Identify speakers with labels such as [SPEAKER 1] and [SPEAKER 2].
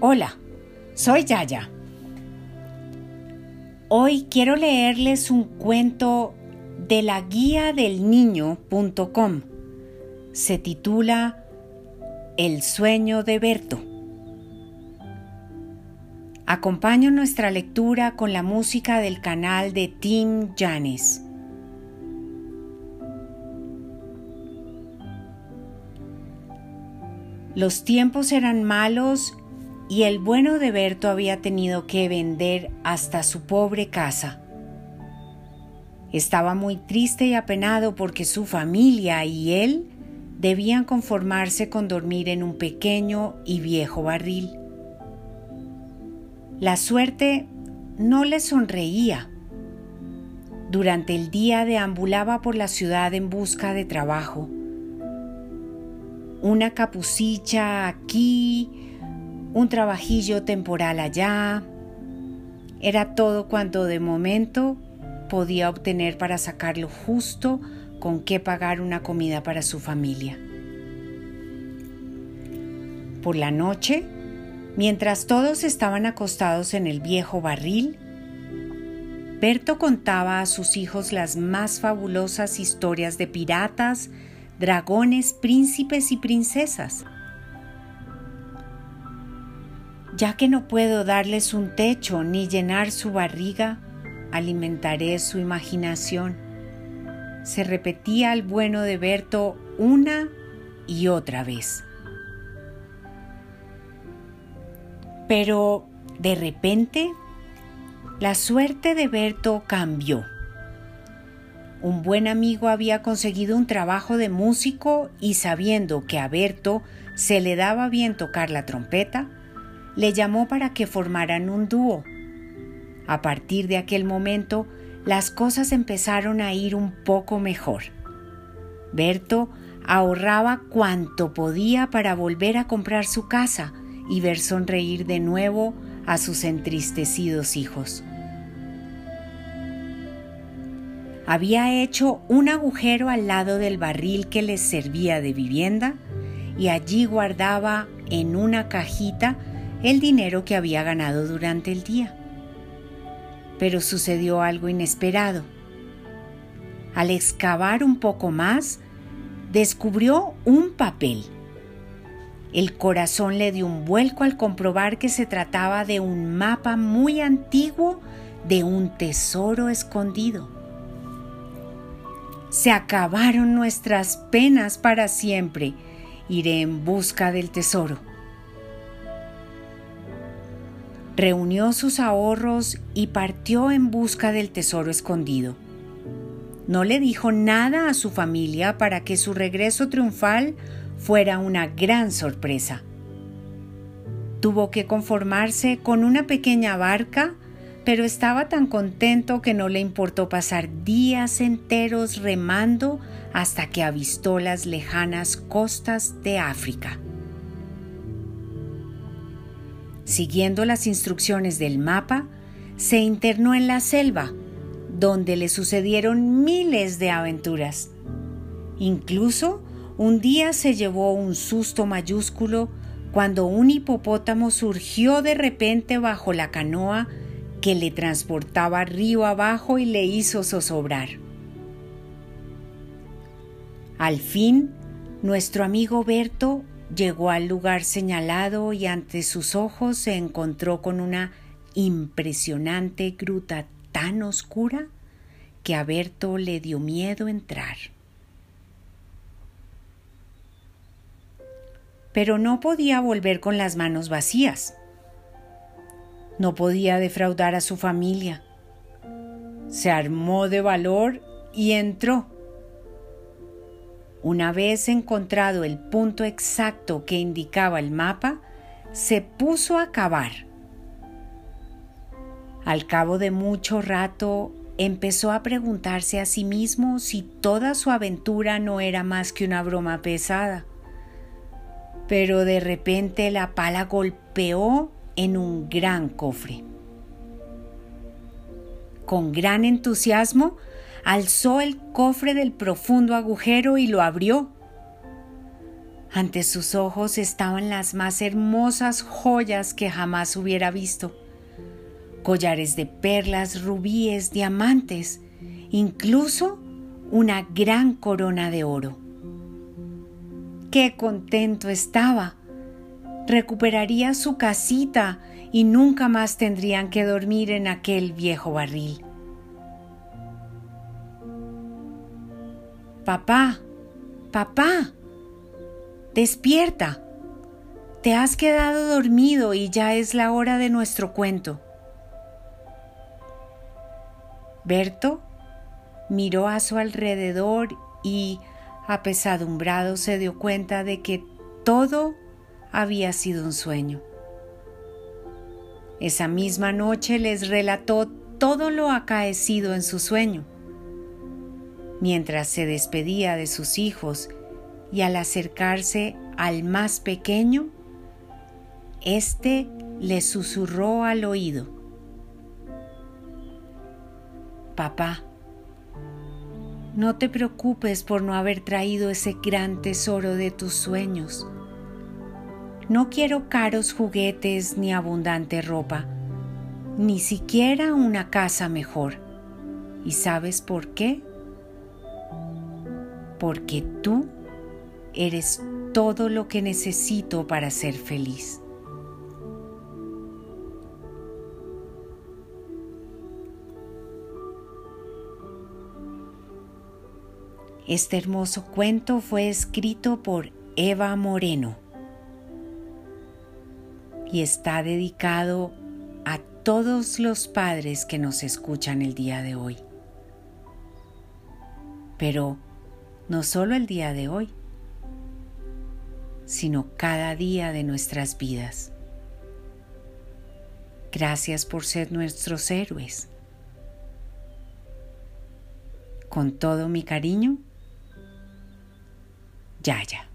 [SPEAKER 1] Hola, soy Yaya. Hoy quiero leerles un cuento de la guía del niño.com. Se titula El sueño de Berto. Acompaño nuestra lectura con la música del canal de Tim Janis. Los tiempos eran malos y el bueno de Berto había tenido que vender hasta su pobre casa. Estaba muy triste y apenado porque su familia y él debían conformarse con dormir en un pequeño y viejo barril. La suerte no le sonreía. Durante el día deambulaba por la ciudad en busca de trabajo. Una capucilla aquí, un trabajillo temporal allá. Era todo cuanto de momento podía obtener para sacarlo justo con qué pagar una comida para su familia. Por la noche, mientras todos estaban acostados en el viejo barril, Berto contaba a sus hijos las más fabulosas historias de piratas, dragones, príncipes y princesas. Ya que no puedo darles un techo ni llenar su barriga, alimentaré su imaginación. Se repetía el bueno de Berto una y otra vez. Pero de repente, la suerte de Berto cambió. Un buen amigo había conseguido un trabajo de músico y sabiendo que a Berto se le daba bien tocar la trompeta, le llamó para que formaran un dúo. A partir de aquel momento, las cosas empezaron a ir un poco mejor. Berto ahorraba cuanto podía para volver a comprar su casa y ver sonreír de nuevo a sus entristecidos hijos. Había hecho un agujero al lado del barril que les servía de vivienda y allí guardaba en una cajita el dinero que había ganado durante el día. Pero sucedió algo inesperado. Al excavar un poco más, descubrió un papel. El corazón le dio un vuelco al comprobar que se trataba de un mapa muy antiguo de un tesoro escondido. Se acabaron nuestras penas para siempre. Iré en busca del tesoro. reunió sus ahorros y partió en busca del tesoro escondido. No le dijo nada a su familia para que su regreso triunfal fuera una gran sorpresa. Tuvo que conformarse con una pequeña barca, pero estaba tan contento que no le importó pasar días enteros remando hasta que avistó las lejanas costas de África. Siguiendo las instrucciones del mapa, se internó en la selva, donde le sucedieron miles de aventuras. Incluso un día se llevó un susto mayúsculo cuando un hipopótamo surgió de repente bajo la canoa que le transportaba río abajo y le hizo zozobrar. Al fin, nuestro amigo Berto Llegó al lugar señalado y ante sus ojos se encontró con una impresionante gruta tan oscura que a Berto le dio miedo entrar. Pero no podía volver con las manos vacías. No podía defraudar a su familia. Se armó de valor y entró una vez encontrado el punto exacto que indicaba el mapa, se puso a cavar. Al cabo de mucho rato empezó a preguntarse a sí mismo si toda su aventura no era más que una broma pesada. Pero de repente la pala golpeó en un gran cofre. Con gran entusiasmo alzó el cofre del profundo agujero y lo abrió. Ante sus ojos estaban las más hermosas joyas que jamás hubiera visto. Collares de perlas, rubíes, diamantes, incluso una gran corona de oro. Qué contento estaba. Recuperaría su casita y nunca más tendrían que dormir en aquel viejo barril. Papá, papá, despierta. Te has quedado dormido y ya es la hora de nuestro cuento. Berto miró a su alrededor y, apesadumbrado, se dio cuenta de que todo había sido un sueño. Esa misma noche les relató todo lo acaecido en su sueño. Mientras se despedía de sus hijos y al acercarse al más pequeño, éste le susurró al oído. Papá, no te preocupes por no haber traído ese gran tesoro de tus sueños. No quiero caros juguetes ni abundante ropa, ni siquiera una casa mejor. ¿Y sabes por qué? Porque tú eres todo lo que necesito para ser feliz. Este hermoso cuento fue escrito por Eva Moreno y está dedicado a todos los padres que nos escuchan el día de hoy. Pero no solo el día de hoy, sino cada día de nuestras vidas. Gracias por ser nuestros héroes. Con todo mi cariño, Yaya.